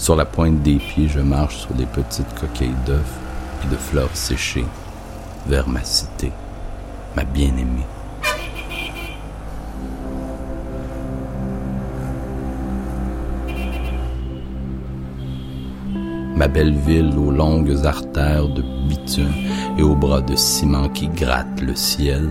Sur la pointe des pieds, je marche sur des petites coquilles d'œufs et de fleurs séchées vers ma cité, ma bien-aimée. ma belle ville aux longues artères de bitume et aux bras de ciment qui grattent le ciel.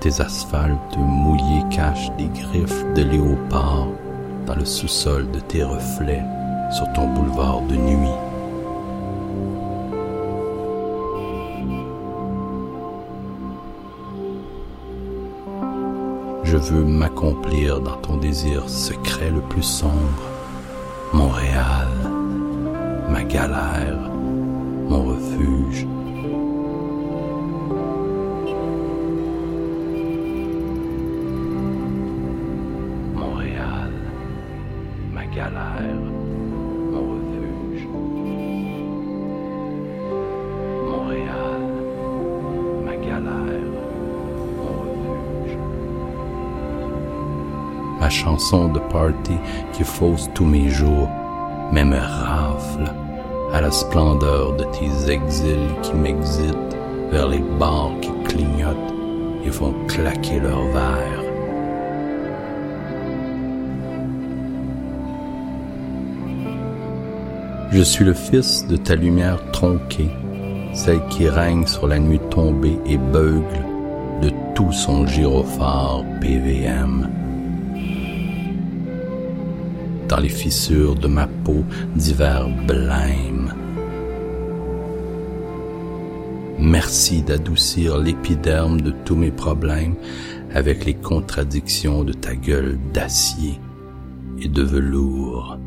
Tes asphaltes mouillés cachent des griffes de léopard dans le sous-sol de tes reflets sur ton boulevard de nuit. Je veux m'accomplir dans ton désir secret le plus sombre. Montréal, ma galère, galère, mon refuge. Montréal, ma galère, mon refuge. Ma chanson de party qui fausse tous mes jours, mais me rafle à la splendeur de tes exils qui m'exitent vers les bars qui clignotent et font claquer leurs verres. Je suis le fils de ta lumière tronquée, celle qui règne sur la nuit tombée et beugle de tout son gyrophare PVM. Dans les fissures de ma peau divers blêmes. Merci d'adoucir l'épiderme de tous mes problèmes avec les contradictions de ta gueule d'acier et de velours.